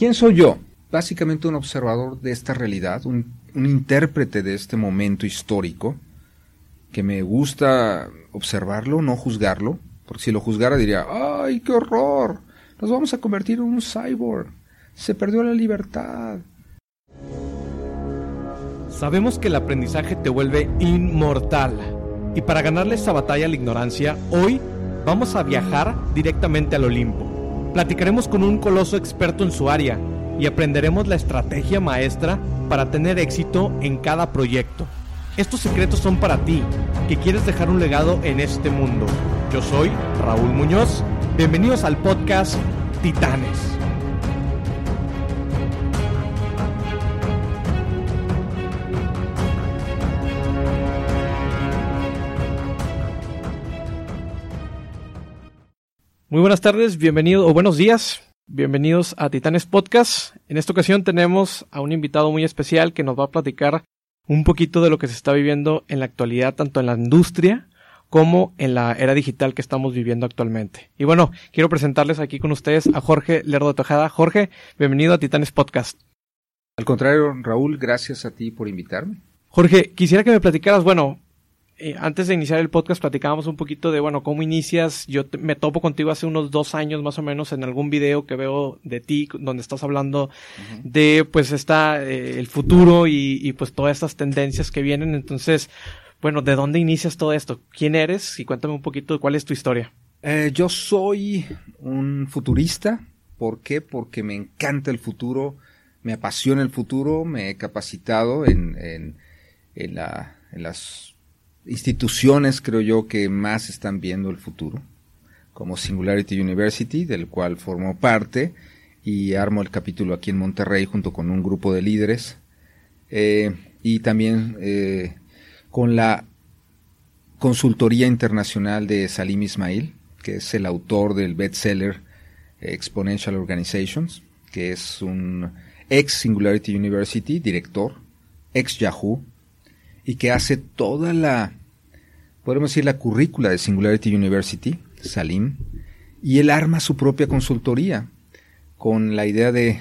¿Quién soy yo? Básicamente un observador de esta realidad, un, un intérprete de este momento histórico, que me gusta observarlo, no juzgarlo, porque si lo juzgara diría, ¡ay, qué horror! Nos vamos a convertir en un cyborg. Se perdió la libertad. Sabemos que el aprendizaje te vuelve inmortal. Y para ganarle esa batalla a la ignorancia, hoy vamos a viajar directamente al Olimpo. Platicaremos con un coloso experto en su área y aprenderemos la estrategia maestra para tener éxito en cada proyecto. Estos secretos son para ti, que quieres dejar un legado en este mundo. Yo soy Raúl Muñoz. Bienvenidos al podcast Titanes. Muy buenas tardes, bienvenidos o buenos días, bienvenidos a Titanes Podcast. En esta ocasión tenemos a un invitado muy especial que nos va a platicar un poquito de lo que se está viviendo en la actualidad, tanto en la industria como en la era digital que estamos viviendo actualmente. Y bueno, quiero presentarles aquí con ustedes a Jorge Lerdo Tejada. Jorge, bienvenido a Titanes Podcast. Al contrario, Raúl, gracias a ti por invitarme. Jorge, quisiera que me platicaras, bueno, eh, antes de iniciar el podcast platicábamos un poquito de, bueno, cómo inicias. Yo me topo contigo hace unos dos años más o menos en algún video que veo de ti donde estás hablando de, pues, está eh, el futuro y, pues todas estas tendencias que vienen. Entonces, bueno, ¿de dónde inicias todo esto? ¿Quién eres? Y cuéntame un poquito de cuál es tu historia. Eh, yo soy un futurista. ¿Por qué? Porque me encanta el futuro, me apasiona el futuro, me he capacitado en, en, en, la, en las instituciones, creo yo, que más están viendo el futuro, como Singularity University, del cual formo parte, y armo el capítulo aquí en Monterrey junto con un grupo de líderes, eh, y también eh, con la consultoría internacional de Salim Ismail, que es el autor del bestseller Exponential Organizations, que es un ex Singularity University, director, ex Yahoo, y que hace toda la, podemos decir, la currícula de Singularity University, Salim, y él arma su propia consultoría con la idea de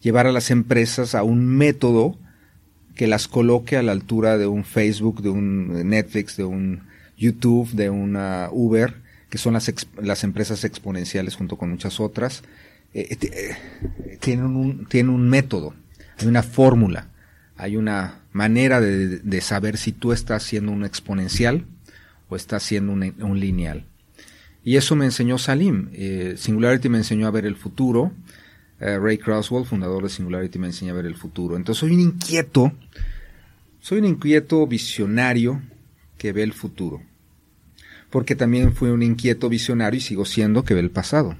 llevar a las empresas a un método que las coloque a la altura de un Facebook, de un Netflix, de un YouTube, de una Uber, que son las, las empresas exponenciales junto con muchas otras. Eh, eh, tienen, un, tienen un método, hay una fórmula, hay una manera de, saber si tú estás siendo un exponencial o estás siendo un, lineal. Y eso me enseñó Salim. Eh, Singularity me enseñó a ver el futuro. Eh, Ray Crosswell, fundador de Singularity, me enseñó a ver el futuro. Entonces soy un inquieto, soy un inquieto visionario que ve el futuro. Porque también fui un inquieto visionario y sigo siendo que ve el pasado.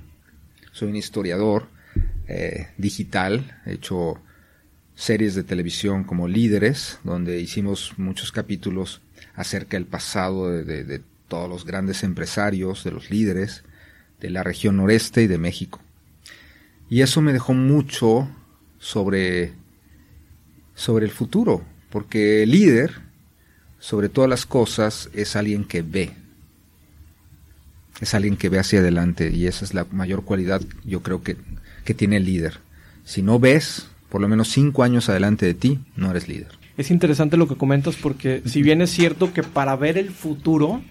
Soy un historiador eh, digital, he hecho series de televisión como Líderes, donde hicimos muchos capítulos acerca del pasado de, todos los grandes empresarios, de los líderes de la región noreste y de México. Y eso me dejó mucho sobre, sobre el futuro, porque el líder, sobre todas las cosas, es alguien que ve. Es alguien que ve hacia adelante y esa es la mayor cualidad yo creo que, que tiene el líder. Si no ves, por lo menos cinco años adelante de ti, no eres líder. Es interesante lo que comentas porque si bien es cierto que para ver el futuro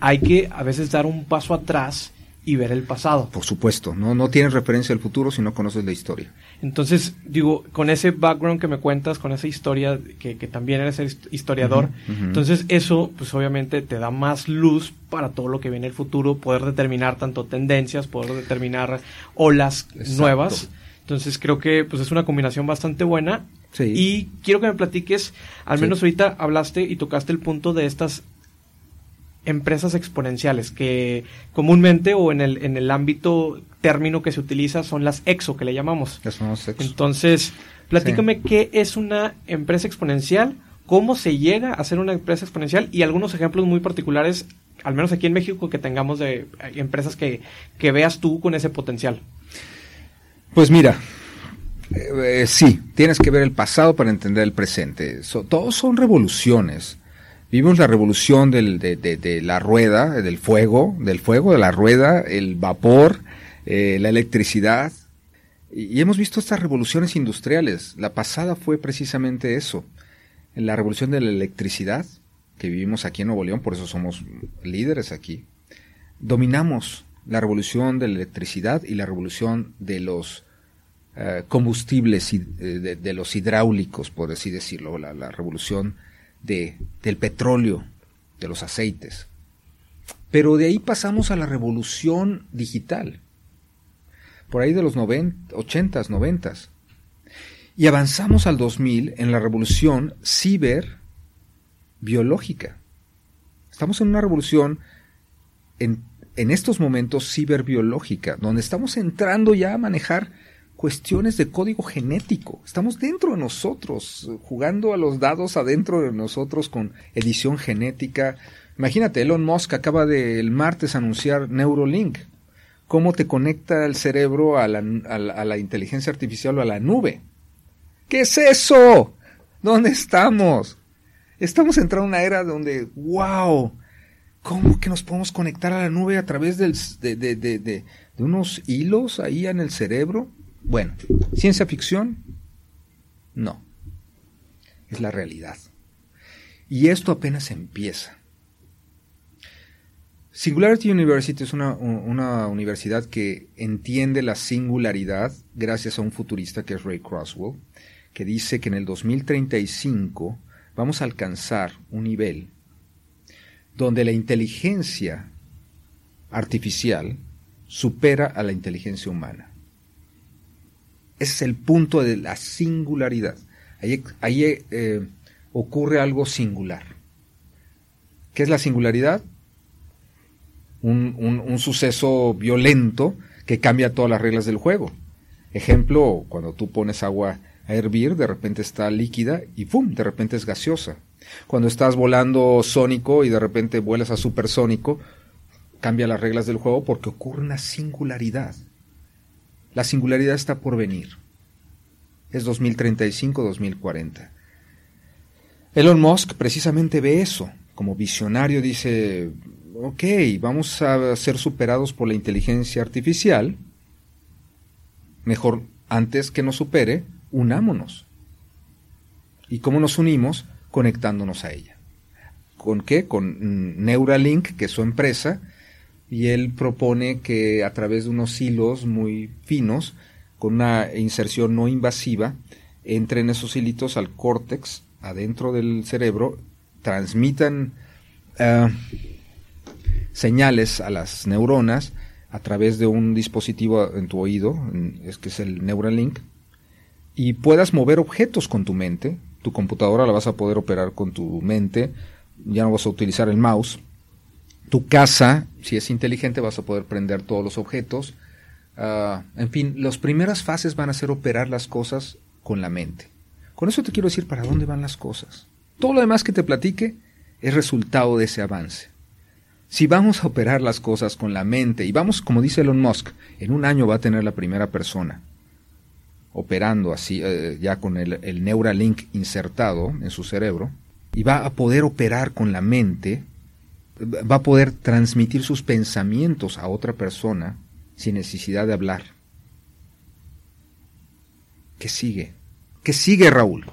hay que a veces dar un paso atrás y ver el pasado. Por supuesto, no, no tienes referencia al futuro si no conoces la historia. Entonces, digo, con ese background que me cuentas, con esa historia, que, también eres historiador, entonces eso, pues obviamente te da más luz para todo lo que viene el futuro, poder determinar tanto tendencias, poder determinar olas nuevas entonces creo que pues es una combinación bastante buena. Y quiero que me platiques, al menos ahorita hablaste y tocaste el punto de estas empresas exponenciales, que comúnmente o en el, en el ámbito término que se utiliza son las EXO, que le llamamos. Entonces, platícame qué es una empresa exponencial, cómo se llega a ser una empresa exponencial y algunos ejemplos muy particulares, al menos aquí en México, que tengamos de empresas que, que veas tú con ese potencial. Pues mira, eh, sí, tienes que ver el pasado para entender el presente. todos son revoluciones. Vimos la revolución de, la rueda, del fuego, del fuego, de la rueda, el vapor, eh, la electricidad. Y, hemos visto estas revoluciones industriales. La pasada fue precisamente eso. La revolución de la electricidad, que vivimos aquí en Nuevo León, por eso somos líderes aquí. Dominamos la revolución de la electricidad y la revolución de los eh, combustibles eh, de, los hidráulicos, por así decirlo, la, revolución de, del petróleo, de los aceites. Pero de ahí pasamos a la revolución digital, por ahí de los 90, 80s, 90 Y avanzamos al 2000 en la revolución ciberbiológica. Estamos en una revolución en, en estos momentos ciberbiológica, donde estamos entrando ya a manejar cuestiones de código genético. Estamos dentro de nosotros, jugando a los dados adentro de nosotros con edición genética. Imagínate, Elon Musk acaba de el martes anunciar Neurolink. ¿Cómo te conecta el cerebro a la, a la inteligencia artificial o a la nube? ¿Qué es eso? ¿Dónde estamos? Estamos entrando en una era donde, wow, ¿cómo que nos podemos conectar a la nube a través del, de, de, de, de, unos hilos ahí en el cerebro? Bueno, ciencia ficción, no. Es la realidad. Y esto apenas empieza. Singularity University es una, universidad que entiende la singularidad gracias a un futurista que es Ray Crosswell, que dice que en el 2035 vamos a alcanzar un nivel donde la inteligencia artificial supera a la inteligencia humana. Ese es el punto de la singularidad. Ahí, eh, ocurre algo singular. ¿Qué es la singularidad? Un, un, suceso violento que cambia todas las reglas del juego. Ejemplo, cuando tú pones agua a hervir, de repente está líquida y ¡pum! de repente es gaseosa. Cuando estás volando sónico y de repente vuelas a supersónico, cambia las reglas del juego porque ocurre una singularidad. La singularidad está por venir. Es 2035-2040. Elon Musk precisamente ve eso. Como visionario dice, ok, vamos a ser superados por la inteligencia artificial. Mejor, antes que nos supere, unámonos. ¿Y cómo nos unimos? Conectándonos a ella. ¿Con qué? Con Neuralink, que es su empresa, y él propone que a través de unos hilos muy finos, con una inserción no invasiva, entren esos hilitos al córtex, adentro del cerebro, transmitan eh, señales a las neuronas a través de un dispositivo en tu oído, es que es el Neuralink, y puedas mover objetos con tu mente. Tu computadora la vas a poder operar con tu mente, ya no vas a utilizar el mouse, tu casa, si es inteligente, vas a poder prender todos los objetos. Ah, en fin, las primeras fases van a ser operar las cosas con la mente. Con eso te quiero decir para dónde van las cosas. Todo lo demás que te platique es resultado de ese avance. Si vamos a operar las cosas con la mente y vamos, como dice Elon Musk, en un año va a tener la primera persona operando así, eh, ya con el, el Neuralink insertado en su cerebro, y va a poder operar con la mente va a poder transmitir sus pensamientos a otra persona sin necesidad de hablar. ¿Qué sigue? ¿Qué sigue, Raúl?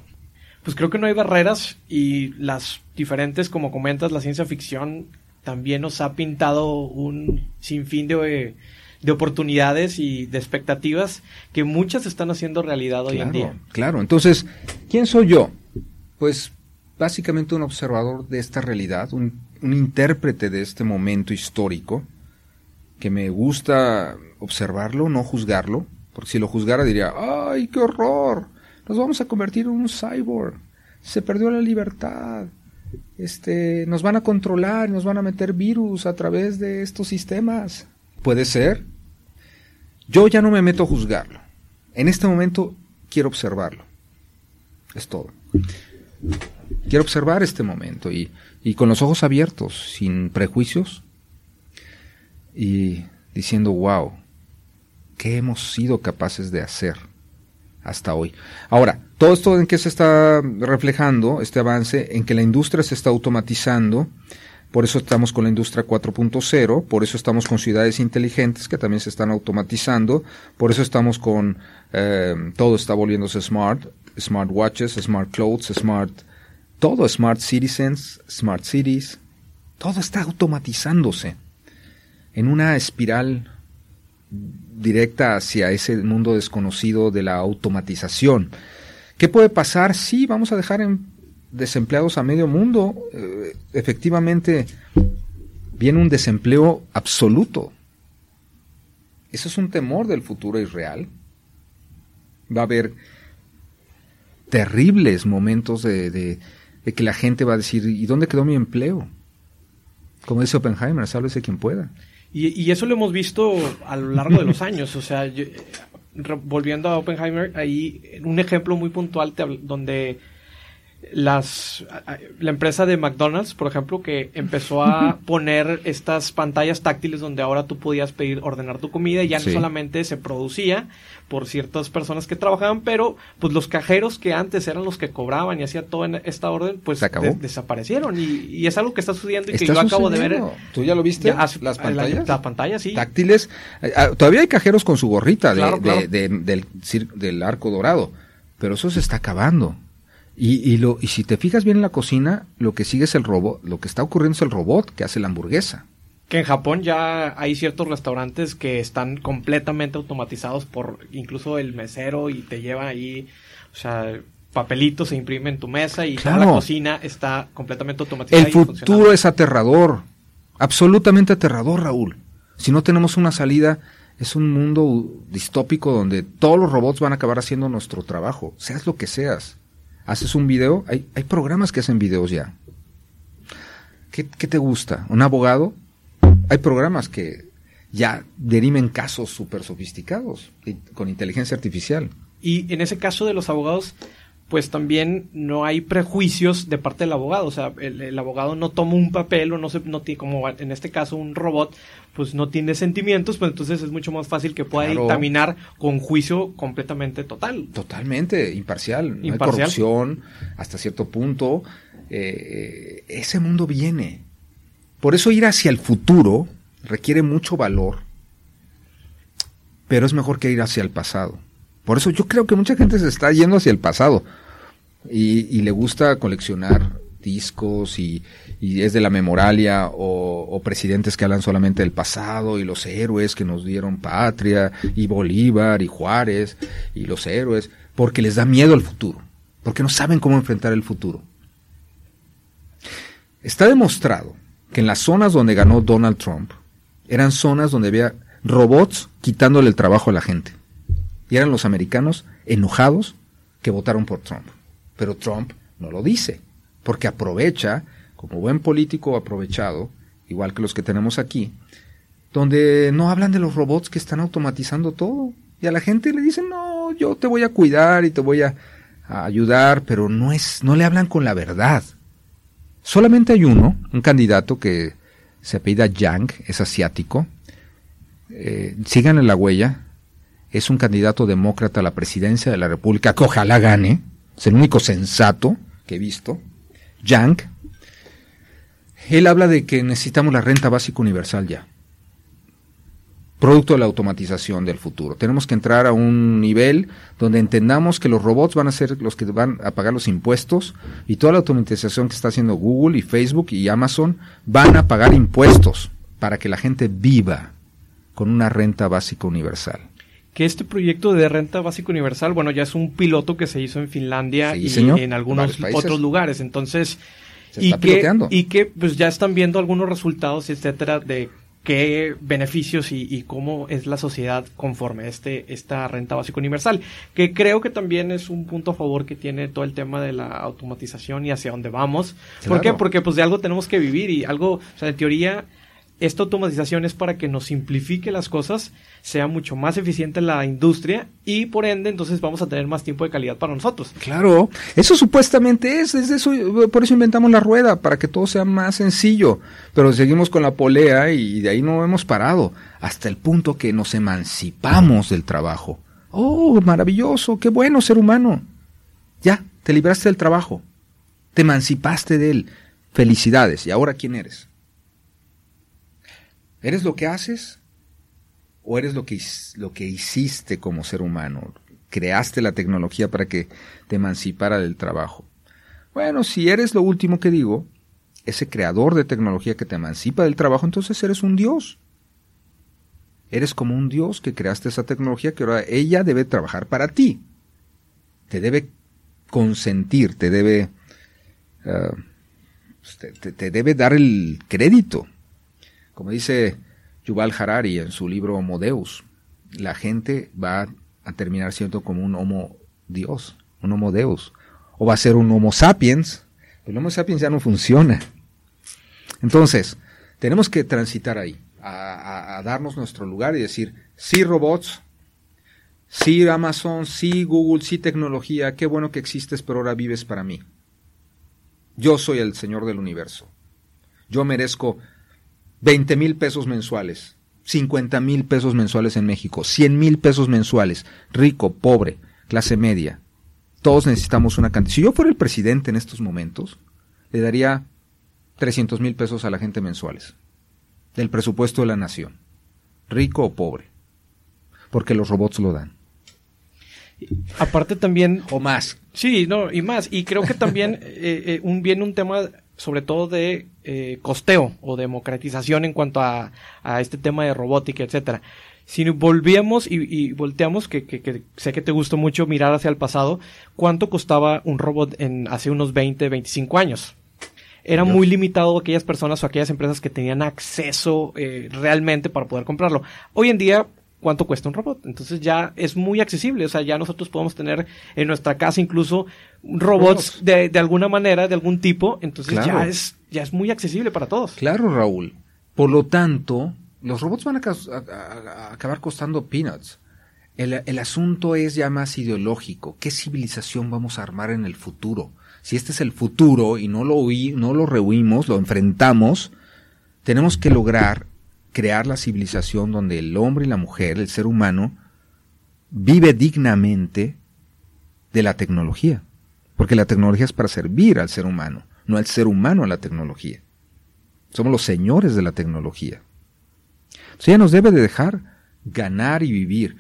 Pues creo que no hay barreras y las diferentes, como comentas, la ciencia ficción también nos ha pintado un sinfín de, de oportunidades y de expectativas que muchas están haciendo realidad hoy en día. Claro, entonces, ¿quién soy yo? Pues básicamente un observador de esta realidad, un intérprete de este momento histórico, que me gusta observarlo, no juzgarlo, porque si lo juzgara diría, ¡ay, qué horror! Nos vamos a convertir en un cyborg, se perdió la libertad, este, nos van a controlar, nos van a meter virus a través de estos sistemas. Puede ser. Yo ya no me meto a juzgarlo. En este momento quiero observarlo. Es todo. Quiero observar este momento y con los ojos abiertos, sin prejuicios, y diciendo, wow, ¿qué hemos sido capaces de hacer hasta hoy? Ahora, todo esto en qué se está reflejando, este avance, en que la industria se está automatizando, por eso estamos con la industria 4.0, por eso estamos con ciudades inteligentes que también se están automatizando, por eso estamos con eh, todo está volviéndose smart, smart watches, smart clothes, smart, todo smart citizens, smart cities, todo está automatizándose en una espiral directa hacia ese mundo desconocido de la automatización. ¿Qué puede pasar? Sí, vamos a dejar en desempleados a medio mundo. Eh, efectivamente, viene un desempleo absoluto. Eso es un temor del futuro irreal. Va a haber terribles momentos de, de, que la gente va a decir, ¿y dónde quedó mi empleo? Como dice Oppenheimer, sálvese quien pueda. Y, y, eso lo hemos visto a lo largo de los años. O sea, volviendo a Oppenheimer, ahí un ejemplo muy puntual donde las la empresa de McDonald's, por ejemplo, que empezó a poner estas pantallas táctiles donde ahora tú podías pedir ordenar tu comida y ya no solamente se producía por ciertas personas que trabajaban, pero pues los cajeros que antes eran los que cobraban y hacía todo en esta orden, pues desaparecieron y, es algo que está sucediendo y que yo acabo de ver. ¿Tú ya lo viste? las pantallas. La, pantalla, sí. Táctiles. Eh, ah, todavía hay cajeros con su gorrita del, del arco dorado, pero eso se está acabando. Y, y, lo, y si te fijas bien en la cocina, lo que sigue es el robot, lo que está ocurriendo es el robot que hace la hamburguesa. Que en Japón ya hay ciertos restaurantes que están completamente automatizados por incluso el mesero y te lleva ahí, o sea, papelitos se imprime en tu mesa y toda la cocina está completamente automatizada. El futuro es aterrador, absolutamente aterrador, Raúl. Si no tenemos una salida, es un mundo distópico donde todos los robots van a acabar haciendo nuestro trabajo, seas lo que seas haces un video, hay, hay programas que hacen videos ya. ¿Qué, te gusta? ¿Un abogado? Hay programas que ya derimen casos súper sofisticados con inteligencia artificial. Y en ese caso de los abogados, pues también no hay prejuicios de parte del abogado. O sea, el, abogado no toma un papel o no se, no tiene, como en este caso un robot, pues no tiene sentimientos, pues entonces es mucho más fácil que pueda dictaminar con juicio completamente total. Totalmente, imparcial. No hay corrupción hasta cierto punto. Eh, ese mundo viene. Por eso ir hacia el futuro requiere mucho valor, pero es mejor que ir hacia el pasado. Por eso yo creo que mucha gente se está yendo hacia el pasado y, le gusta coleccionar discos y, es de la memoralia o, presidentes que hablan solamente del pasado y los héroes que nos dieron patria y Bolívar y Juárez y los héroes porque les da miedo al futuro, porque no saben cómo enfrentar el futuro. Está demostrado que en las zonas donde ganó Donald Trump eran zonas donde había robots quitándole el trabajo a la gente. Y eran los americanos enojados que votaron por Trump. Pero Trump no lo dice, porque aprovecha, como buen político aprovechado, igual que los que tenemos aquí, donde no hablan de los robots que están automatizando todo. Y a la gente le dicen, no, yo te voy a cuidar y te voy a, ayudar, pero no es, no le hablan con la verdad. Solamente hay uno, un candidato que se apellida Yang, es asiático. Eh, en la huella. Es un candidato demócrata a la presidencia de la República que ojalá gane es el único sensato que he visto, Yang, él habla de que necesitamos la renta básica universal ya. Producto de la automatización del futuro. Tenemos que entrar a un nivel donde entendamos que los robots van a ser los que van a pagar los impuestos y toda la automatización que está haciendo Google y Facebook y Amazon van a pagar impuestos para que la gente viva con una renta básica universal que este proyecto de renta básica universal, bueno, ya es un piloto que se hizo en Finlandia y en algunos otros lugares. Entonces, y, que, y que pues ya están viendo algunos resultados, etcétera, de qué beneficios y, cómo es la sociedad conforme a este, esta renta básica universal, que creo que también es un punto a favor que tiene todo el tema de la automatización y hacia dónde vamos. ¿Por qué? Porque pues de algo tenemos que vivir y algo, o sea, en teoría esta automatización es para que nos simplifique las cosas, sea mucho más eficiente la industria y por ende entonces vamos a tener más tiempo de calidad para nosotros. Claro, eso supuestamente es, es eso, por eso inventamos la rueda, para que todo sea más sencillo, pero seguimos con la polea y de ahí no hemos parado, hasta el punto que nos emancipamos del trabajo. Oh, maravilloso, qué bueno ser humano. Ya, te libraste del trabajo, te emancipaste de él. Felicidades, ¿y ahora quién eres? ¿Eres lo que haces o eres lo que, lo que hiciste como ser humano? Creaste la tecnología para que te emancipara del trabajo. Bueno, si eres lo último que digo, ese creador de tecnología que te emancipa del trabajo, entonces eres un dios. Eres como un dios que creaste esa tecnología que ahora ella debe trabajar para ti. Te debe consentir, te debe, ah, te, te, debe dar el crédito. Como dice Yuval Harari en su libro Homo Deus, la gente va a terminar siendo como un Homo Dios, un Homo Deus. O va a ser un Homo sapiens. El Homo sapiens ya no funciona. Entonces, tenemos que transitar ahí, a, a darnos nuestro lugar y decir, sí robots, Sí, Amazon, sí, Google, sí, tecnología, qué bueno que existes, pero ahora vives para mí. Yo soy el Señor del universo. Yo merezco 20 mil pesos mensuales, 50 mil pesos mensuales en México, 100 mil pesos mensuales, rico, pobre, clase media. Todos necesitamos una cantidad. Si yo fuera el presidente en estos momentos, le daría 300 mil pesos a la gente mensuales, del presupuesto de la nación, rico o pobre, porque los robots lo dan. Aparte también... O más. Sí, no, y más. Y creo que también eh, eh, un, viene un tema sobre todo de eh, costeo o democratización en cuanto a, este tema de robótica, etcétera. Si volvíamos y, volteamos, que, sé que te gustó mucho mirar hacia el pasado, ¿cuánto costaba un robot en hace unos 20, 25 años? Era muy limitado aquellas personas o aquellas empresas que tenían acceso realmente para poder comprarlo. Hoy en día cuánto cuesta un robot. Entonces ya es muy accesible, o sea, ya nosotros podemos tener en nuestra casa incluso robots de, de alguna manera, de algún tipo, entonces ya, es, ya es muy accesible para todos. Claro, Raúl. Por lo tanto, los robots van a, acabar costando peanuts. El, el, asunto es ya más ideológico. ¿Qué civilización vamos a armar en el futuro? Si este es el futuro y no lo, no lo rehuimos, lo enfrentamos, tenemos que lograr crear la civilización donde el hombre y la mujer, el ser humano, vive dignamente de la tecnología. Porque la tecnología es para servir al ser humano, no al ser humano a la tecnología. Somos los señores de la tecnología. Entonces ella nos debe de dejar ganar y vivir.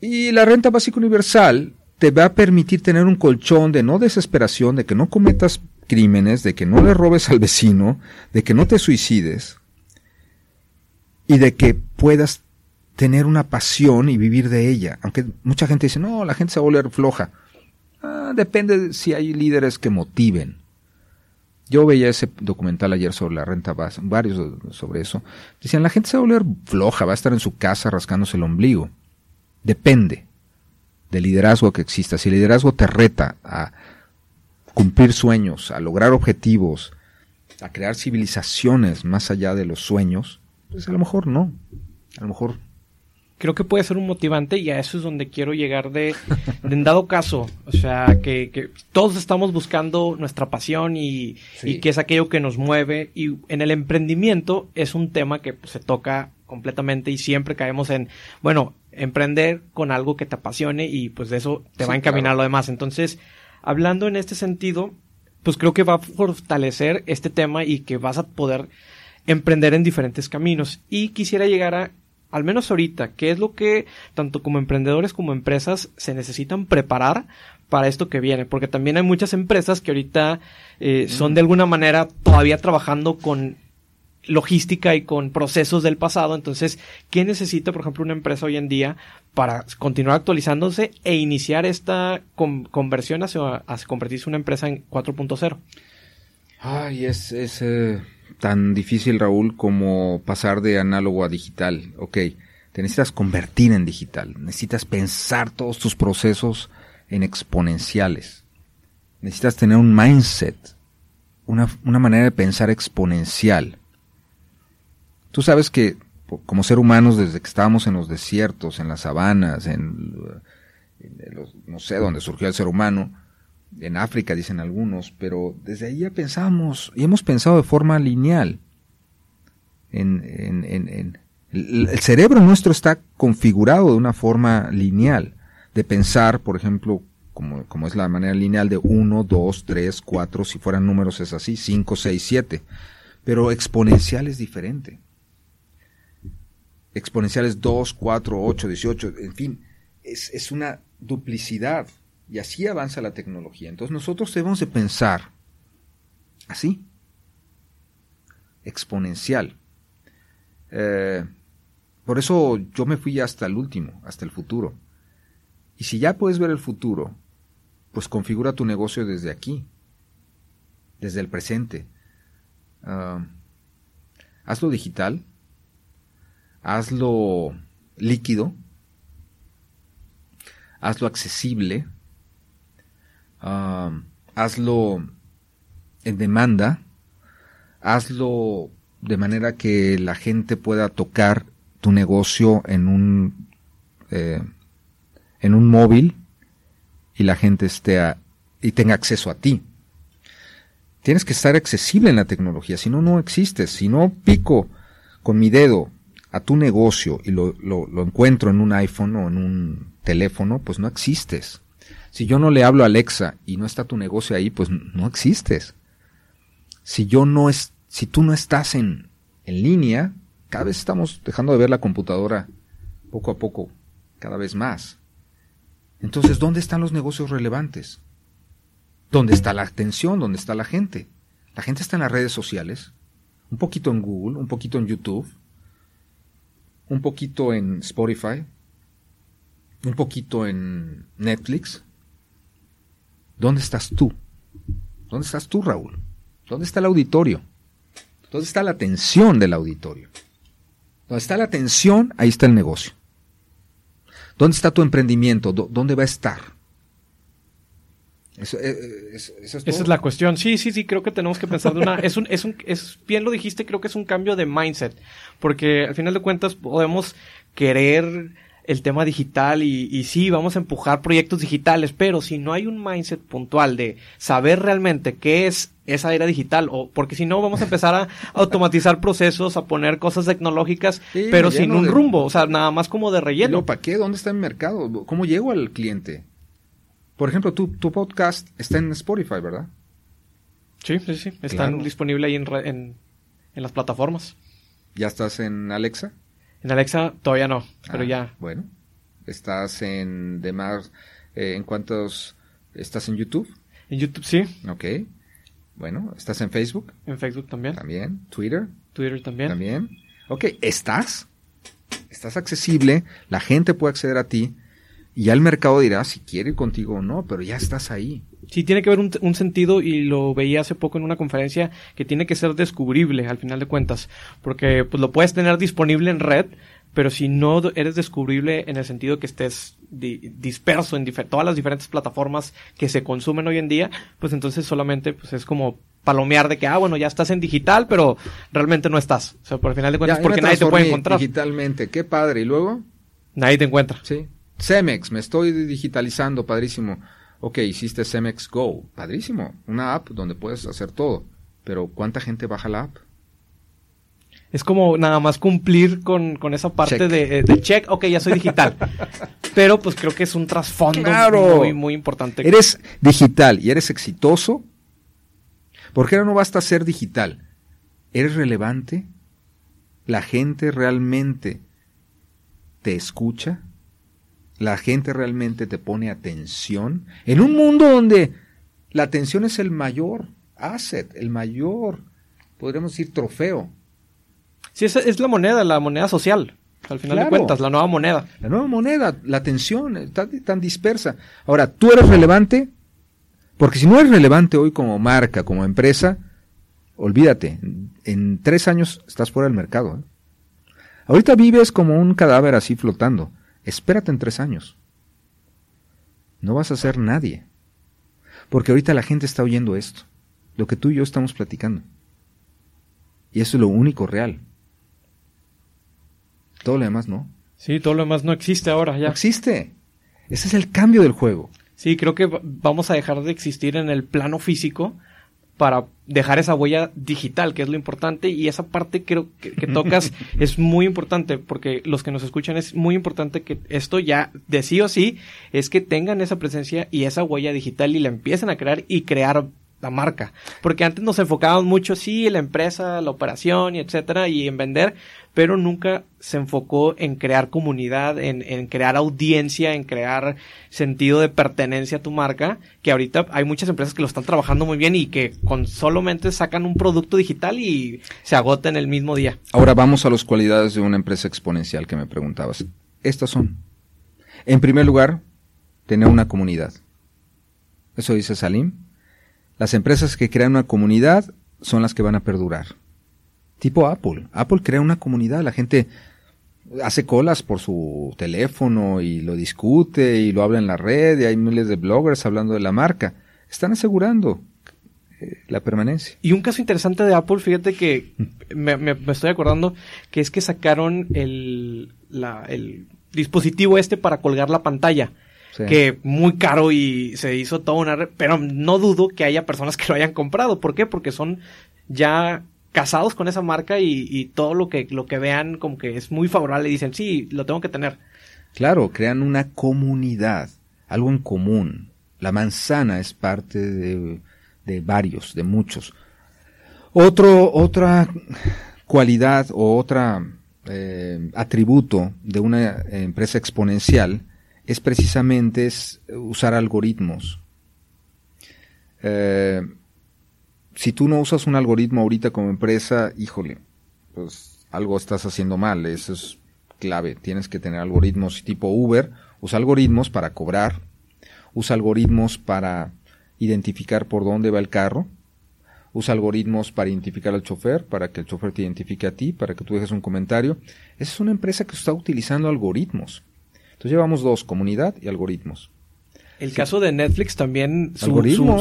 Y la renta básica universal te va a permitir tener un colchón de no desesperación, de que no cometas crímenes, de que no le robes al vecino, de que no te suicides, y de que puedas tener una pasión y vivir de ella. Aunque mucha gente dice, no, la gente se va a volver floja. Ah, depende de si hay líderes que motiven. Yo veía ese documental ayer sobre la renta básica, varios sobre eso. Decían, la gente se va a volver floja, va a estar en su casa rascándose el ombligo. Depende del liderazgo que exista. Si el liderazgo te reta a cumplir sueños, a lograr objetivos, a crear civilizaciones más allá de los sueños, pues a lo mejor no. A lo mejor. Creo que puede ser un motivante y a eso es donde quiero llegar de, en dado caso. O sea, que, todos estamos buscando nuestra pasión y, y, que es aquello que nos mueve. Y en el emprendimiento es un tema que pues, se toca completamente y siempre caemos en, bueno, emprender con algo que te apasione y pues de eso te va a encaminar lo demás. Entonces, hablando en este sentido, pues creo que va a fortalecer este tema y que vas a poder emprender en diferentes caminos. Y quisiera llegar a, al menos ahorita, qué es lo que tanto como emprendedores como empresas se necesitan preparar para esto que viene, porque también hay muchas empresas que ahorita eh, son de alguna manera todavía trabajando con logística y con procesos del pasado. Entonces, ¿qué necesita, por ejemplo, una empresa hoy en día para continuar actualizándose e iniciar esta conversión hacia, hacia, convertirse en una empresa en 4.0? Ay, es, es eh, tan difícil, Raúl, como pasar de análogo a digital. Ok, te necesitas convertir en digital, necesitas pensar todos tus procesos en exponenciales. Necesitas tener un mindset, una, una manera de pensar exponencial. Tú sabes que como ser humanos, desde que estábamos en los desiertos, en las sabanas, en, en los, no sé dónde surgió el ser humano, en África, dicen algunos, pero desde ahí ya pensamos y hemos pensado de forma lineal. En, en, en, el, cerebro nuestro está configurado de una forma lineal, de pensar, por ejemplo, como, como es la manera lineal de 1, 2, 3, 4, si fueran números es así, 5, 6, 7, pero exponencial es diferente. exponenciales 2, 4, 8, 18, en fin, es, es una duplicidad y así avanza la tecnología. Entonces nosotros debemos de pensar así, exponencial. Eh, por eso yo me fui hasta el último, hasta el futuro. Y si ya puedes ver el futuro, pues configura tu negocio desde aquí, desde el presente. Ah, hazlo digital, hazlo líquido, hazlo accesible, ah, hazlo en demanda, hazlo de manera que la gente pueda tocar tu negocio en un eh, en un móvil y la gente esté y tenga acceso a ti. Tienes que estar accesible en la tecnología, si no, no existes. Si no pico con mi dedo a tu negocio y lo, lo, lo encuentro en un iPhone o en un teléfono, pues no existes. Si yo no le hablo a Alexa y no está tu negocio ahí, pues no existes. Si yo no es, si tú no estás en, en línea, cada vez estamos dejando de ver la computadora poco a poco, cada vez más. Entonces, ¿dónde están los negocios relevantes? ¿Dónde está la atención? ¿Dónde está la gente? La gente está en las redes sociales, un poquito en Google, un poquito en YouTube, un poquito en Spotify, un poquito en Netflix. ¿Dónde estás tú? ¿Dónde estás tú, Raúl? ¿Dónde está el auditorio? ¿Dónde está la atención del auditorio? ¿Dónde está la atención? Ahí está el negocio. ¿Dónde está tu emprendimiento? ¿Dónde va a estar? Eso, eh, eh, es Esa es la cuestión. Sí, sí, sí, creo que tenemos que pensar de una... es un, es un, es, bien lo dijiste, creo que es un cambio de mindset. Porque al final de cuentas podemos querer el tema digital y, y sí, vamos a empujar proyectos digitales, pero si no hay un mindset puntual de saber realmente qué es esa era digital, o porque si no vamos a empezar a automatizar procesos, a poner cosas tecnológicas, pero sin un rumbo, o sea, nada más como de relleno. ¿Para qué? ¿Dónde está el mercado? ¿Cómo llego al cliente? Por ejemplo, tu, tu podcast está en Spotify, ¿verdad? Sí, sí, sí. Está disponible ahí en, en, en, las plataformas. ¿Ya estás en Alexa? En Alexa todavía no, pero ah, ya. Bueno, ¿estás en demás? Eh, ¿En cuántos? ¿Estás en YouTube? En YouTube sí. Ok. Bueno, ¿estás en Facebook? En Facebook también. También. ¿Twitter? Twitter también. También. Ok, ¿estás? Estás accesible, la gente puede acceder a ti y ya el mercado dirá si quiere ir contigo o no, pero ya estás ahí. Sí, tiene que haber un, un, sentido y lo veía hace poco en una conferencia que tiene que ser descubrible al final de cuentas, porque pues lo puedes tener disponible en red, pero si no eres descubrible en el sentido que estés disperso en todas las diferentes plataformas que se consumen hoy en día, pues entonces solamente pues es como palomear de que, ah, bueno, ya estás en digital, pero realmente no estás. O sea, por el final de cuentas, porque nadie te puede encontrar. Digitalmente, qué padre. ¿Y luego? Nadie te encuentra. Sí. Cemex, me estoy digitalizando, padrísimo. Ok, hiciste Cemex Go, padrísimo. Una app donde puedes hacer todo. Pero ¿cuánta gente baja la app? Es como nada más cumplir con, con esa parte De, de, check, ok, ya soy digital. Pero pues creo que es un trasfondo muy, muy importante. Eres digital y eres exitoso. Porque ahora no basta ser digital. ¿Eres relevante? ¿La gente realmente te escucha? ¿La gente realmente te pone atención? En un mundo donde la atención es el mayor asset, el mayor, podríamos decir, trofeo Sí, es, es la moneda, la moneda social. Al final de cuentas, la nueva moneda. La nueva moneda, la atención está tan dispersa. Ahora, ¿tú eres relevante? Porque si no eres relevante hoy como marca, como empresa, olvídate, en tres años estás fuera del mercado. ¿eh? Ahorita vives como un cadáver así flotando. Espérate en tres años. No vas a ser nadie. Porque ahorita la gente está oyendo esto, lo que tú y yo estamos platicando. Y eso es lo único real. Todo lo demás no. Sí, todo lo demás no existe ahora ya. No existe. Ese es el cambio del juego. Sí, creo que vamos a dejar de existir en el plano físico para dejar esa huella digital, que es lo importante, y esa parte creo que, tocas es muy importante, porque los que nos escuchan es muy importante que esto ya, de sí o sí, es que tengan esa presencia y esa huella digital y la empiecen a crear y crear la marca. Porque antes nos enfocábamos mucho, sí, la empresa, la operación y etcétera, y en vender, pero nunca se enfocó en crear comunidad, en, en, crear audiencia, en crear sentido de pertenencia a tu marca, que ahorita hay muchas empresas que lo están trabajando muy bien y que con solamente sacan un producto digital y se agota en el mismo día. Ahora vamos a las cualidades de una empresa exponencial que me preguntabas. Estas son, en primer lugar, tener una comunidad. Eso dice Salim. Las empresas que crean una comunidad son las que van a perdurar. Tipo Apple. Apple crea una comunidad, la gente hace colas por su teléfono y lo discute y lo habla en la red y hay miles de bloggers hablando de la marca. Están asegurando eh, la permanencia. Y un caso interesante de Apple, fíjate que me, me, estoy acordando que es que sacaron el, la, el dispositivo este para colgar la pantalla que muy caro y se hizo toda una... Pero no dudo que haya personas que lo hayan comprado. ¿Por qué? Porque son ya casados con esa marca y, todo lo que, lo que vean como que es muy favorable y dicen, sí, lo tengo que tener. Claro, crean una comunidad, algo en común. La manzana es parte de, de varios, de muchos. Otro, otra cualidad o otra eh, atributo de una empresa exponencial es precisamente usar algoritmos. Eh, si tú no usas un algoritmo ahorita como empresa, híjole, pues algo estás haciendo mal, eso es clave. Tienes que tener algoritmos tipo Uber, usa algoritmos para cobrar, usa algoritmos para identificar por dónde va el carro, usa algoritmos para identificar al chofer, para que el chofer te identifique a ti, para que tú dejes un comentario. Esa es una empresa que está utilizando algoritmos. Entonces llevamos dos, comunidad y algoritmos. El caso de Netflix también, su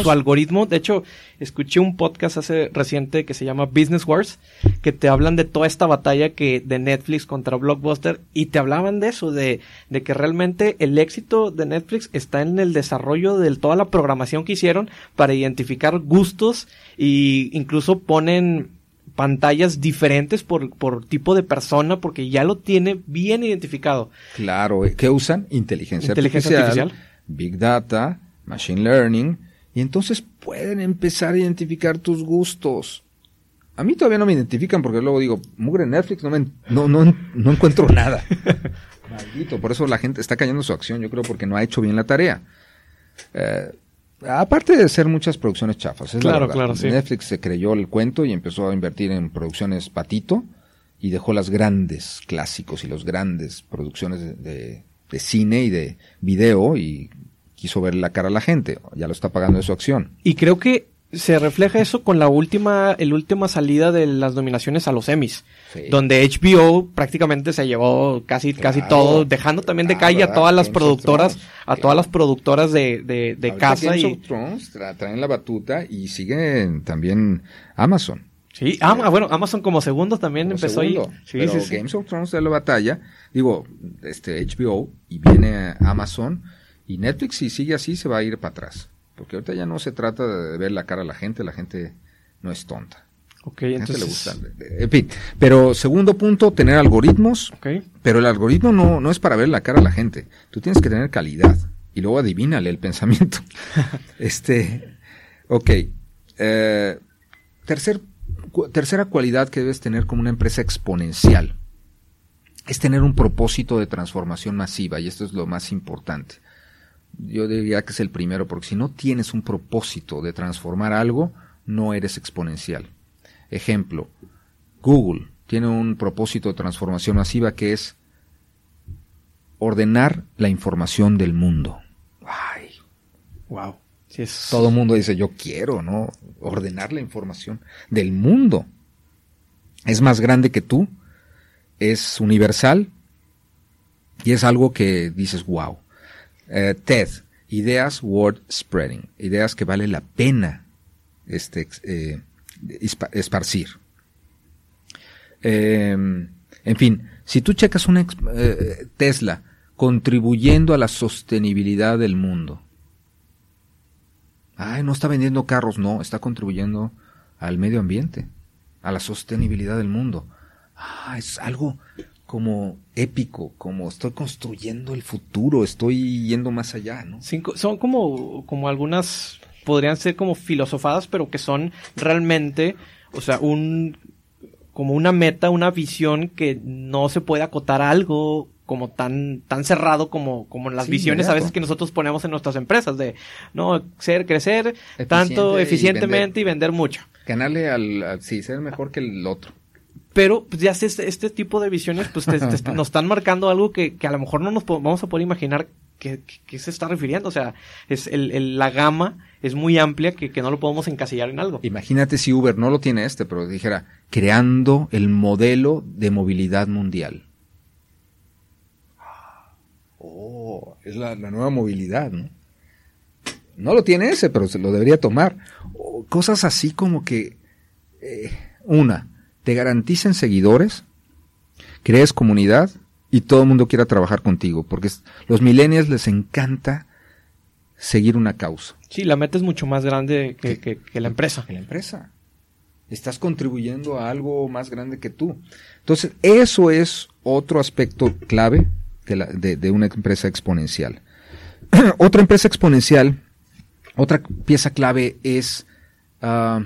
¿Algoritmo? de hecho, escuché un podcast hace reciente que se llama Business Wars, que te hablan de toda esta batalla que de Netflix contra Blockbuster y te hablaban de eso, de, de que realmente el éxito de Netflix está en el desarrollo de toda la programación que hicieron para identificar gustos e incluso ponen pantallas diferentes por, por tipo de persona porque ya lo tiene bien identificado. Claro, eh, ¿qué usan? Inteligencia, artificial, Big Data, Machine Learning, y entonces pueden empezar a identificar tus gustos. A mí todavía no me identifican porque luego digo, mugre Netflix, no, me, no, no, no encuentro nada. Maldito, por eso la gente está cayendo su acción, yo creo, porque no ha hecho bien la tarea. Eh, Aparte de ser muchas producciones chafas, es claro, Claro, Netflix se creyó el cuento y empezó a invertir en producciones patito y dejó las grandes clásicos y las grandes producciones de, de, cine y de video y quiso ver la cara a la gente. Ya lo está pagando de su acción. Y creo que se refleja eso con la última, el última salida de las nominaciones a los Emmys, donde HBO prácticamente se llevó casi, casi todo, dejando también de calle a todas las productoras, a todas las productoras de, de, de casa y traen la batuta y siguen también Amazon. Sí, ah, bueno, Amazon como segundo también empezó ahí. Sí, pero sí, Games of Thrones de la batalla, digo, este HBO y viene Amazon y Netflix si sigue así se va a ir para atrás. Porque ahorita ya no se trata de ver la cara a la gente, la gente no es tonta. Ok, entonces... Le gusta. En fin, pero segundo punto, tener algoritmos. Okay. Pero el algoritmo no, no es para ver la cara a la gente. Tú tienes que tener calidad. Y luego adivínale el pensamiento. este, ok. Eh, tercer, tercera cualidad que debes tener como una empresa exponencial es tener un propósito de transformación masiva. Y esto es lo más importante yo diría que es el primero, porque si no tienes un propósito de transformar algo, no eres exponencial. Ejemplo, Google tiene un propósito de transformación masiva que es ordenar la información del mundo. Ay, wow. Todo el mundo dice, yo quiero, ¿no? Ordenar la información del mundo. Es más grande que tú, es universal y es algo que dices, wow. Eh, TED, Ideas World Spreading, ideas que vale la pena este, eh, esparcir. Em, en fin, si tú checas una eh, Tesla contribuyendo a la sostenibilidad del mundo, ay, no está vendiendo carros, no, está contribuyendo al medio ambiente, a la sostenibilidad del mundo. Ah, es algo como épico, como estoy construyendo el futuro, estoy yendo más allá, ¿no? son como, como algunas podrían ser como filosofadas, pero que son realmente, o sea, un como una meta, una visión que no se puede acotar a algo como tan, tan cerrado como, como las visiones a veces que nosotros ponemos en nuestras empresas de, no, ser, crecer tanto eficientemente y vender, mucho. Ganarle al, sí, ser mejor que el otro. Pero pues, ya este, este tipo de visiones pues nos están marcando algo que, que, a lo mejor no nos vamos a poder imaginar qué, se está refiriendo. O sea, es el, la gama es muy amplia que, que, no lo podemos encasillar en algo. Imagínate si Uber no lo tiene este, pero dijera, creando el modelo de movilidad mundial. Oh, es la, nueva movilidad, ¿no? No lo tiene ese, pero se lo debería tomar. cosas así como que, eh, una, te garanticen seguidores, crees comunidad y todo el mundo quiera trabajar contigo, porque los millennials les encanta seguir una causa. Sí, la meta es mucho más grande que, la empresa. Que la empresa. Estás contribuyendo a algo más grande que tú. Entonces, eso es otro aspecto clave de, una empresa exponencial. otra empresa exponencial, otra pieza clave es ah,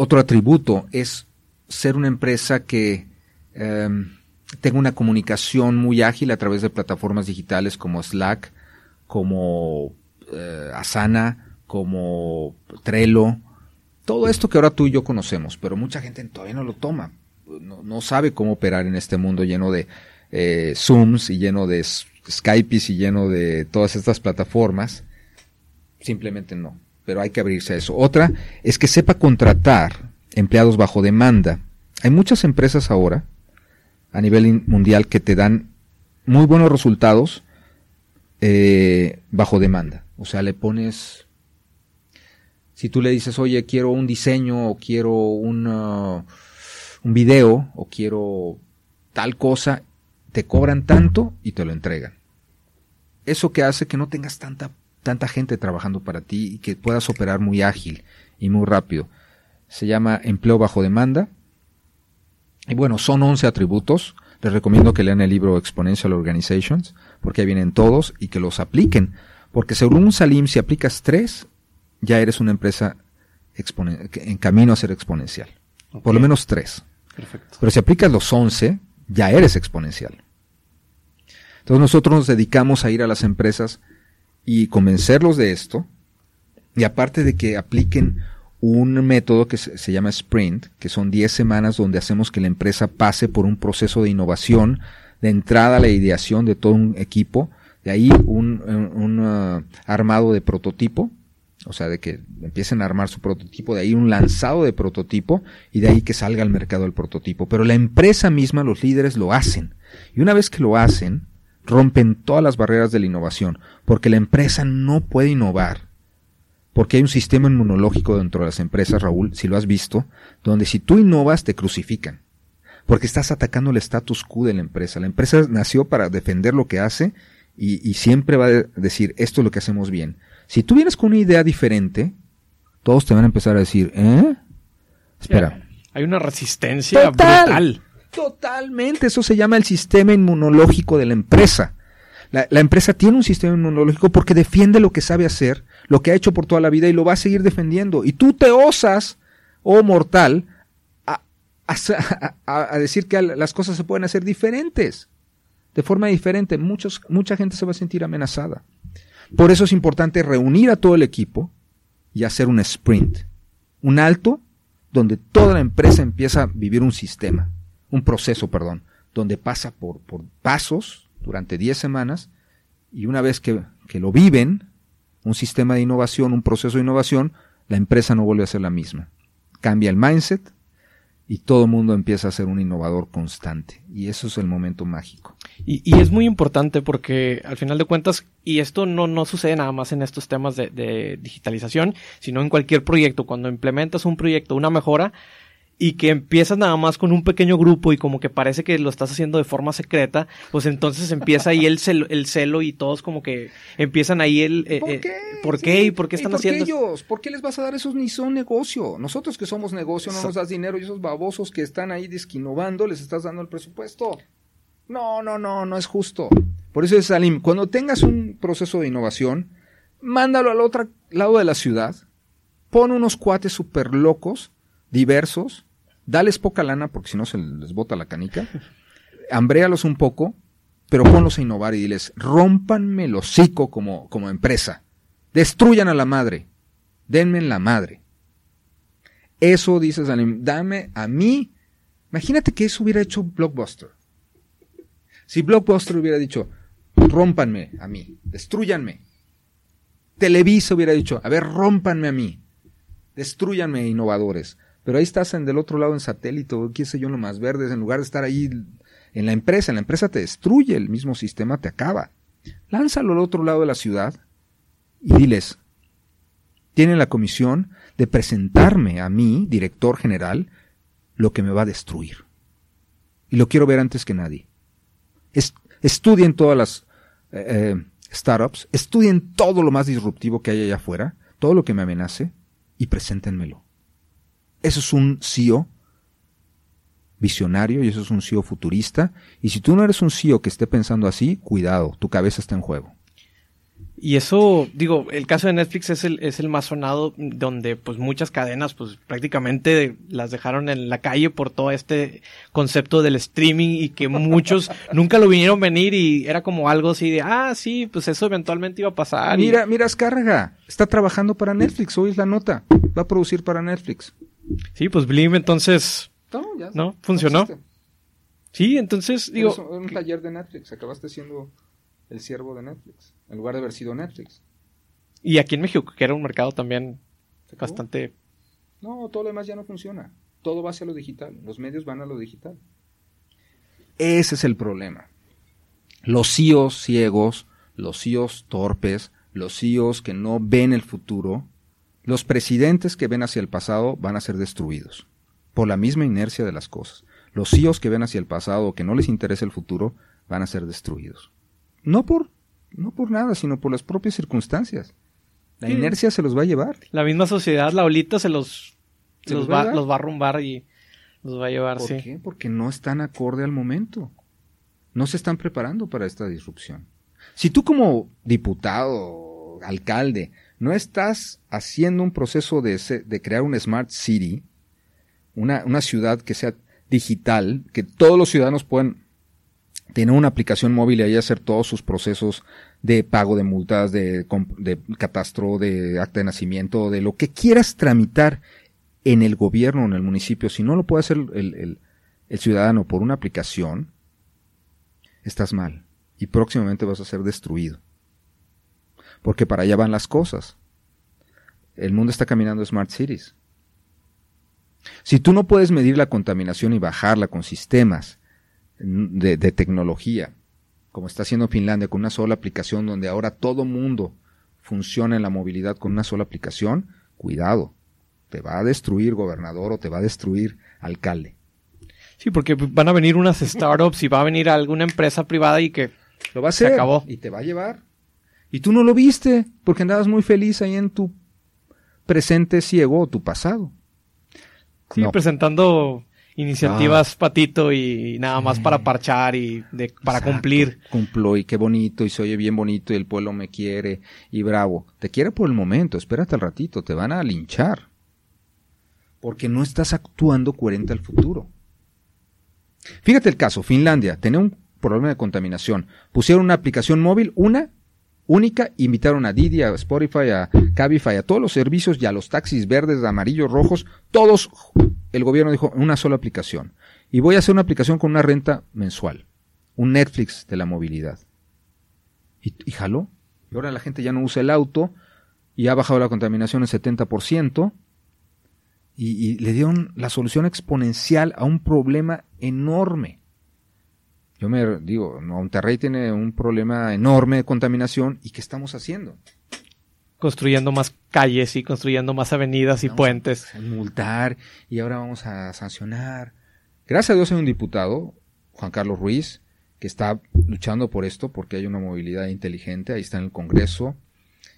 otro atributo es ser una empresa que em, tenga una comunicación muy ágil a través de plataformas digitales como Slack, como eh, Asana, como Trello, todo esto que ahora tú y yo conocemos, pero mucha gente todavía no lo toma, no, sabe cómo operar en este mundo lleno de eh, Zooms y lleno de Skypes y lleno de todas estas plataformas, simplemente no pero hay que abrirse a eso. Otra es que sepa contratar empleados bajo demanda. Hay muchas empresas ahora a nivel mundial que te dan muy buenos resultados eh, bajo demanda. O sea, le pones, si tú le dices, oye, quiero un diseño o quiero un, un video o quiero tal cosa, te cobran tanto y te lo entregan. Eso que hace que no tengas tanta tanta gente trabajando para ti y que puedas operar muy ágil y muy rápido. Se llama empleo bajo demanda. Y bueno, son 11 atributos. Les recomiendo que lean el libro Exponential Organizations, porque ahí vienen todos y que los apliquen. Porque según Salim, si aplicas tres, ya eres una empresa en camino a ser exponencial. Por lo menos tres. Pero si aplicas los 11, ya eres exponencial. Entonces nosotros nos dedicamos a ir a las empresas y convencerlos de esto. Y aparte de que apliquen un método que se, llama Sprint, que son 10 semanas donde hacemos que la empresa pase por un proceso de innovación, de entrada a la ideación de todo un equipo, de ahí un, uh, armado de prototipo, o sea, de que empiecen a armar su prototipo, de ahí un lanzado de prototipo y de ahí que salga al mercado el prototipo. Pero la empresa misma, los líderes lo hacen. Y una vez que lo hacen, rompen todas las barreras de la innovación, porque la empresa no puede innovar, porque hay un sistema inmunológico dentro de las empresas, Raúl, si lo has visto, donde si tú innovas te crucifican, porque estás atacando el status quo de la empresa. La empresa nació para defender lo que hace y, siempre va a decir, esto es lo que hacemos bien. Si tú vienes con una idea diferente, todos te van a empezar a decir, ¿eh? Espera. Hay una resistencia brutal. Totalmente, eso se llama el sistema inmunológico de la empresa. La, empresa tiene un sistema inmunológico porque defiende lo que sabe hacer, lo que ha hecho por toda la vida y lo va a seguir defendiendo. Y tú te osas, oh mortal, a, a, decir que las cosas se pueden hacer diferentes, de forma diferente. Muchos, mucha gente se va a sentir amenazada. Por eso es importante reunir a todo el equipo y hacer un sprint, un alto donde toda la empresa empieza a vivir un sistema un proceso, perdón, donde pasa por, por pasos durante 10 semanas y una vez que, que lo viven, un sistema de innovación, un proceso de innovación, la empresa no vuelve a ser la misma. Cambia el mindset y todo el mundo empieza a ser un innovador constante. Y eso es el momento mágico. Y, y, es muy importante porque al final de cuentas, y esto no, no sucede nada más en estos temas de, de digitalización, sino en cualquier proyecto. Cuando implementas un proyecto, una mejora, y que empiezas nada más con un pequeño grupo y como que parece que lo estás haciendo de forma secreta, pues entonces empieza ahí el celo, el celo y todos como que empiezan ahí el... Eh, ¿Por, eh, qué? ¿Por qué? ¿Y por qué están haciendo? ellos? ¿Por qué les vas a dar esos ni son negocio? Nosotros que somos negocio no nos das dinero y esos babosos que están ahí disquinovando les estás dando el presupuesto. No, no, no, no es justo. Por eso es Salim, cuando tengas un proceso de innovación, mándalo al otro lado de la ciudad, pon unos cuates súper locos, diversos, dales poca lana porque si no se les bota la canica, hambréalos un poco, pero ponlos a innovar y diles, rompanme el hocico como, como empresa, destruyan a la madre, denme en la madre. Eso dices, dame a mí. Imagínate que eso hubiera hecho Blockbuster. Si Blockbuster hubiera dicho, rompanme a mí, destruyanme. Televisa hubiera dicho, a ver, rompanme a mí, destruyanme innovadores. Pero ahí estás en del otro lado en satélite, o qué sé yo, lo más verdes, en lugar de estar ahí en la empresa. En la empresa te destruye, el mismo sistema te acaba. Lánzalo al otro lado de la ciudad y diles, tienen la comisión de presentarme a mí, director general, lo que me va a destruir. Y lo quiero ver antes que nadie. estudien todas las eh, eh, startups, estudien todo lo más disruptivo que hay allá afuera, todo lo que me amenace, y preséntenmelo. Eso es un CEO visionario y eso es un CEO futurista. Y si tú no eres un CEO que esté pensando así, cuidado, tu cabeza está en juego. Y eso, digo, el caso de Netflix es el, es el más sonado, donde pues muchas cadenas pues prácticamente las dejaron en la calle por todo este concepto del streaming y que muchos nunca lo vinieron venir y era como algo así de, ah, sí, pues eso eventualmente iba a pasar. Mira, mira, Escárraga, está trabajando para Netflix, hoy es la nota, va a producir para Netflix. Sí, pues Blim entonces, ¿no? ¿Funcionó? sí, entonces, digo... un taller de Netflix, acabaste siendo el siervo de Netflix, en lugar de haber sido Netflix. Y aquí en México, que era un mercado también bastante... No, todo lo demás ya no funciona. Todo va hacia lo digital. Los medios van a lo digital. Ese es el problema. Los CEOs ciegos, los CEOs torpes, los CEOs que no ven el futuro, los presidentes que ven hacia el pasado van a ser destruidos por la misma inercia de las cosas. Los CEOs que ven hacia el pasado, que no les interesa el futuro, van a ser destruidos. No por, no por nada, sino por las propias circunstancias. La inercia se los va a llevar. La misma sociedad, la olita se los, los, va, los va a arrumbar y los va a llevar, ¿Por qué? Porque no están acorde al momento. No se están preparando para esta disrupción. Si tú como diputado, alcalde, no estás haciendo un proceso de, de crear un smart city, una, una ciudad que sea digital, que todos los ciudadanos puedan tener una aplicación móvil y ahí hacer todos sus procesos de pago de multas, de, catastro, de acta de nacimiento, de lo que quieras tramitar en el gobierno en el municipio, si no lo puede hacer el, el ciudadano por una aplicación, estás mal y próximamente vas a ser destruido. Porque para allá van las cosas. El mundo está caminando Smart Cities. Si tú no puedes medir la contaminación y bajarla con sistemas de, tecnología, como está haciendo Finlandia con una sola aplicación, donde ahora todo mundo funciona en la movilidad con una sola aplicación, cuidado, te va a destruir gobernador o te va a destruir alcalde. Sí, porque van a venir unas startups y va a venir alguna empresa privada y que lo va a hacer se acabó. y te va a llevar. Y tú no lo viste porque andabas muy feliz ahí en tu presente ciego o tu pasado. Sí, presentando iniciativas ah. patito y nada más para parchar y de, para cumplir. Cumplo y qué bonito y se oye bien bonito y el pueblo me quiere y bravo. Te quiere por el momento, espérate al ratito, te van a linchar. Porque no estás actuando coherente al futuro. Fíjate el caso, Finlandia tenía un problema de contaminación. Pusieron una aplicación móvil, una única, invitaron a Didi, a Spotify, a Cabify, a todos los servicios y a los taxis verdes, amarillos, rojos, todos, el gobierno dijo, una sola aplicación. Y voy a hacer una aplicación con una renta mensual, un Netflix de la movilidad. Y, y jaló. Y ahora la gente ya no usa el auto y ha bajado la contaminación en 70%. Y, y le dieron la solución exponencial a un problema enorme. Yo me digo, Monterrey tiene un problema enorme de contaminación y ¿qué estamos haciendo? Construyendo más calles y construyendo más avenidas y puentes. A multar y ahora vamos a sancionar. Gracias a Dios hay un diputado, Juan Carlos Ruiz, que está luchando por esto porque hay una movilidad inteligente, ahí está en el Congreso.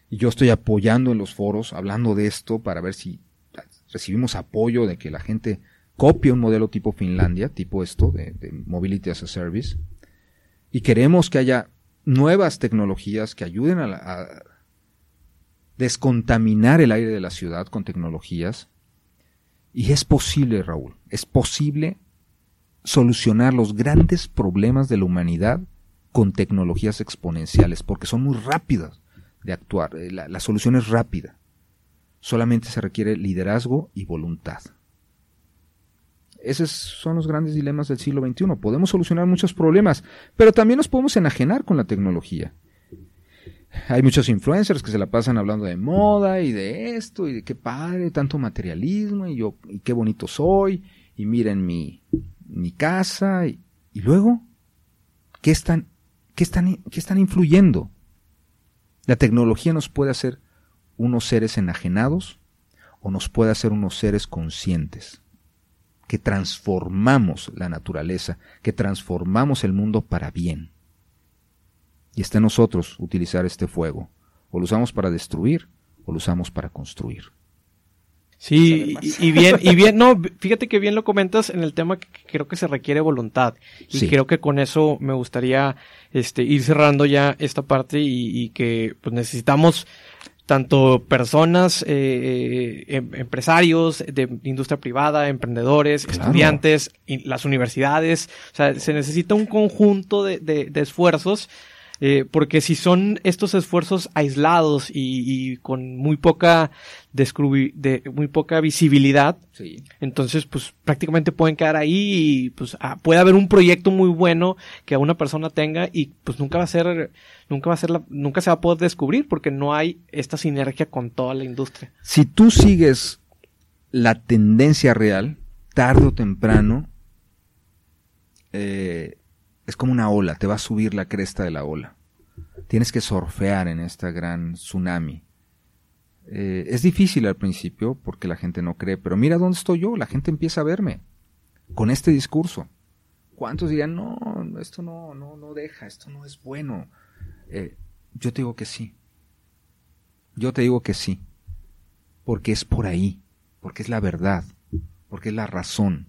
Y yo estoy apoyando en los foros, hablando de esto para ver si recibimos apoyo de que la gente copia un modelo tipo Finlandia, tipo esto, de, Mobility as a Service, y queremos que haya nuevas tecnologías que ayuden a, descontaminar el aire de la ciudad con tecnologías. Y es posible, Raúl, es posible solucionar los grandes problemas de la humanidad con tecnologías exponenciales, porque son muy rápidas de actuar. Eh, la, solución es rápida. Solamente se requiere liderazgo y voluntad. Esos son los grandes dilemas del siglo XXI. Podemos solucionar muchos problemas, pero también nos podemos enajenar con la tecnología. Hay muchos influencers que se la pasan hablando de moda y de esto y de qué padre, tanto materialismo y yo y qué bonito soy y miren mi, mi casa y, y luego ¿qué están qué están qué están influyendo? La tecnología nos puede hacer unos seres enajenados o nos puede hacer unos seres conscientes, que transformamos la naturaleza, que transformamos el mundo para bien. Y está en nosotros utilizar este fuego. O lo usamos para destruir o lo usamos para construir. Sí, y, bien, y bien, no, fíjate que bien lo comentas en el tema que creo que se requiere voluntad. Y creo que con eso me gustaría este, ir cerrando ya esta parte y, que pues necesitamos tanto personas, eh, em, empresarios de industria privada, emprendedores, estudiantes, las universidades. O sea, se necesita un conjunto de, de esfuerzos eh, porque si son estos esfuerzos aislados y, con muy poca de muy poca visibilidad, entonces pues prácticamente pueden quedar ahí y pues ah, puede haber un proyecto muy bueno que una persona tenga y pues nunca va a ser nunca va a ser la, nunca se va a poder descubrir porque no hay esta sinergia con toda la industria. Si tú sigues la tendencia real, tarde o temprano eh, es como una ola, te va a subir la cresta de la ola. Tienes que surfear en esta gran tsunami. Eh, es difícil al principio porque la gente no cree, pero mira dónde estoy yo, la gente empieza a verme con este discurso. ¿Cuántos dirían, no, esto no, no, no deja, esto no es bueno? Eh, yo te digo que sí. Yo te digo que sí. Porque es por ahí, porque es la verdad, porque es la razón,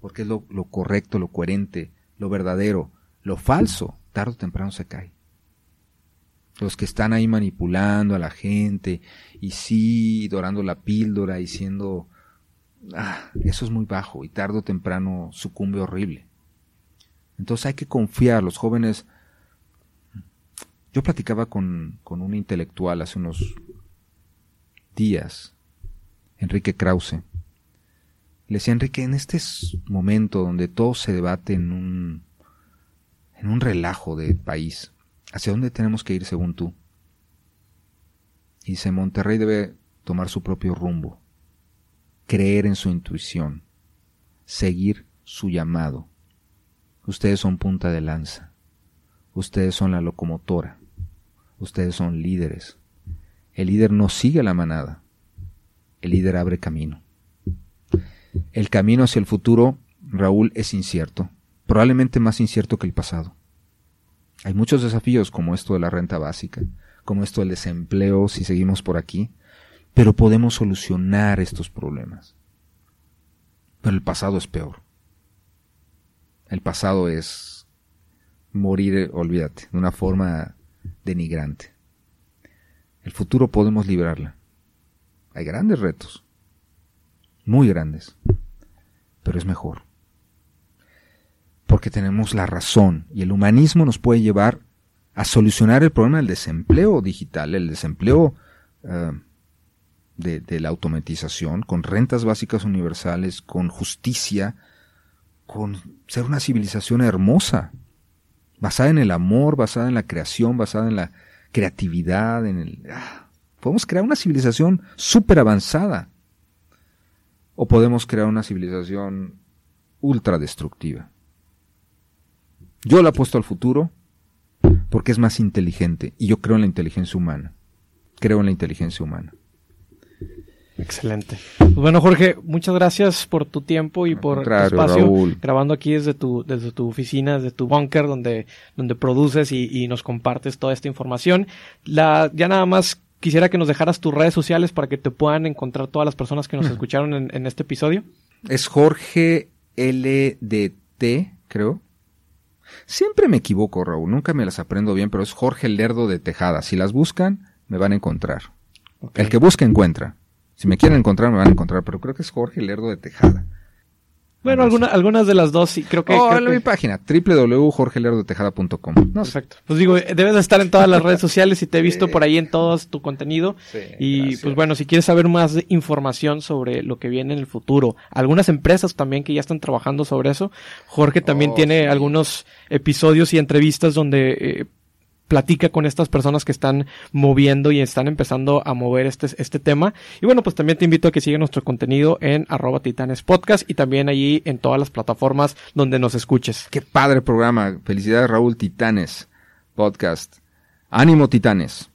porque es lo, lo correcto, lo coherente, lo verdadero, lo falso, tarde o temprano se cae. Los que están ahí manipulando a la gente y sí, dorando la píldora y siendo... Ah, eso es muy bajo y tarde o temprano sucumbe horrible. Entonces hay que confiar, los jóvenes... Yo platicaba con, con un intelectual hace unos días, Enrique Krause. Le decía, Enrique, en este momento donde todo se debate en un en un relajo de país. ¿Hacia dónde tenemos que ir según tú? Y dice, Monterrey debe tomar su propio rumbo, creer en su intuición, seguir su llamado. Ustedes son punta de lanza, ustedes son la locomotora, ustedes son líderes. El líder no sigue la manada, el líder abre camino. El camino hacia el futuro, Raúl, es incierto probablemente más incierto que el pasado. Hay muchos desafíos como esto de la renta básica, como esto del desempleo si seguimos por aquí, pero podemos solucionar estos problemas. Pero el pasado es peor. El pasado es morir, olvídate, de una forma denigrante. El futuro podemos librarla. Hay grandes retos, muy grandes, pero es mejor porque tenemos la razón y el humanismo nos puede llevar a solucionar el problema del desempleo digital, el desempleo eh, de, la automatización, con rentas básicas universales, con justicia, con ser una civilización hermosa, basada en el amor, basada en la creación, basada en la creatividad, en el... Ah, podemos crear una civilización súper avanzada. O podemos crear una civilización ultra destructiva. Yo le apuesto al futuro porque es más inteligente y yo creo en la inteligencia humana. Creo en la inteligencia humana. Excelente. Pues bueno, Jorge, muchas gracias por tu tiempo y por tu espacio. Grabando aquí desde tu, desde tu oficina, desde tu bunker, donde, donde produces y, nos compartes toda esta información. La, ya nada más quisiera que nos dejaras tus redes sociales para que te puedan encontrar todas las personas que nos escucharon en, en este episodio. Es Jorge LDT, creo. Siempre me equivoco, Raúl, nunca me las aprendo bien, pero es Jorge Lerdo de Tejada. Si las buscan, me van a encontrar. El que busca encuentra. Si me quieren encontrar, me van a encontrar, pero creo que es Jorge Lerdo de Tejada. Bueno, alguna, algunas de las dos sí, creo que... Oh, en que- mi página. No. Perfecto. Pues digo, eh, debes de estar en todas las redes sociales y te he visto por ahí en todo tu contenido. Sí, y gracias. pues bueno, si quieres saber más información sobre lo que viene en el futuro, algunas empresas también que ya están trabajando sobre eso. Jorge también Oh, tiene sí. algunos episodios y entrevistas donde eh, platica con estas personas que están moviendo y están empezando a mover este, este tema. Y bueno, pues también te invito a que sigas nuestro contenido en arroba titanes podcast y también allí en todas las plataformas donde nos escuches. Qué padre programa. Felicidades, Raúl Titanes Podcast. Ánimo, Titanes.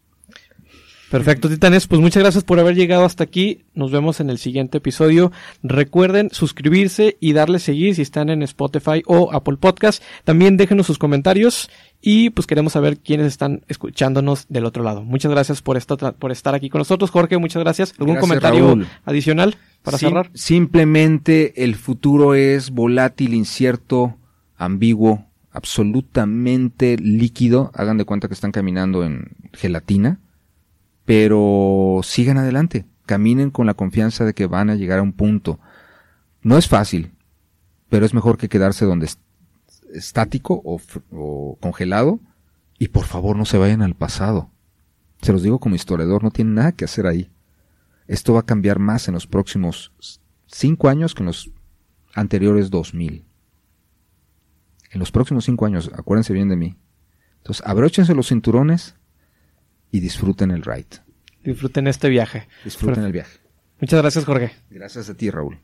Perfecto, Titanes. Pues muchas gracias por haber llegado hasta aquí. Nos vemos en el siguiente episodio. Recuerden suscribirse y darle seguir si están en Spotify o Apple Podcast. También déjenos sus comentarios y pues queremos saber quiénes están escuchándonos del otro lado. Muchas gracias por, esta, por estar aquí con nosotros. Jorge, muchas gracias. ¿Algún Gracias, comentario Raúl. adicional para Sim- cerrar? Simplemente el futuro es volátil, incierto, ambiguo, absolutamente líquido. Hagan de cuenta que están caminando en gelatina, pero sigan adelante. Caminen con la confianza de que van a llegar a un punto. No es fácil, pero es mejor que quedarse donde es- estático o congelado. Y por favor no se vayan al pasado. Se los digo como historiador, no tienen nada que hacer ahí. Esto va a cambiar más en los próximos cinco años que en los anteriores 2000. En los próximos cinco años, acuérdense bien de mí. Entonces, abróchense los cinturones y disfruten el ride. Disfruten este viaje. Disfruten el viaje. Muchas gracias, Jorge. Gracias a ti, Raúl.